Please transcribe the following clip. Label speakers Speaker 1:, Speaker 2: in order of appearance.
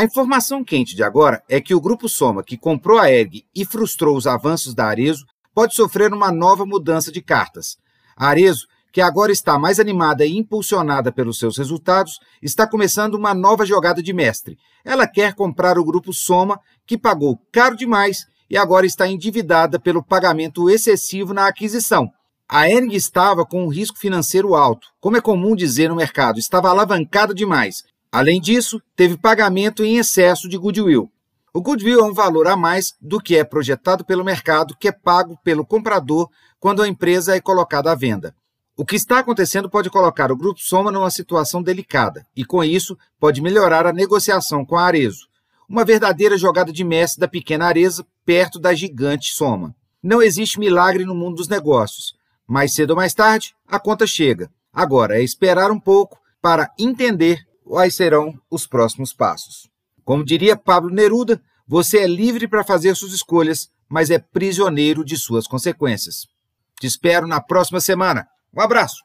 Speaker 1: A informação quente de agora é que o Grupo Soma, que comprou a ERG e frustrou os avanços da Arezo, pode sofrer uma nova mudança de cartas. A Arezo, que agora está mais animada e impulsionada pelos seus resultados, está começando uma nova jogada de mestre. Ela quer comprar o Grupo Soma, que pagou caro demais e agora está endividada pelo pagamento excessivo na aquisição. A ERG estava com um risco financeiro alto, como é comum dizer no mercado, estava alavancada demais Além disso, teve pagamento em excesso de goodwill. O goodwill é um valor a mais do que é projetado pelo mercado, que é pago pelo comprador quando a empresa é colocada à venda. O que está acontecendo pode colocar o Grupo Soma numa situação delicada e, com isso, pode melhorar a negociação com a Arezo. Uma verdadeira jogada de mestre da pequena Areza perto da gigante Soma. Não existe milagre no mundo dos negócios. Mais cedo ou mais tarde, a conta chega. Agora é esperar um pouco para entender quais serão os próximos passos. Como diria Pablo Neruda, você é livre para fazer suas escolhas, mas é prisioneiro de suas consequências. Te espero na próxima semana. Um abraço!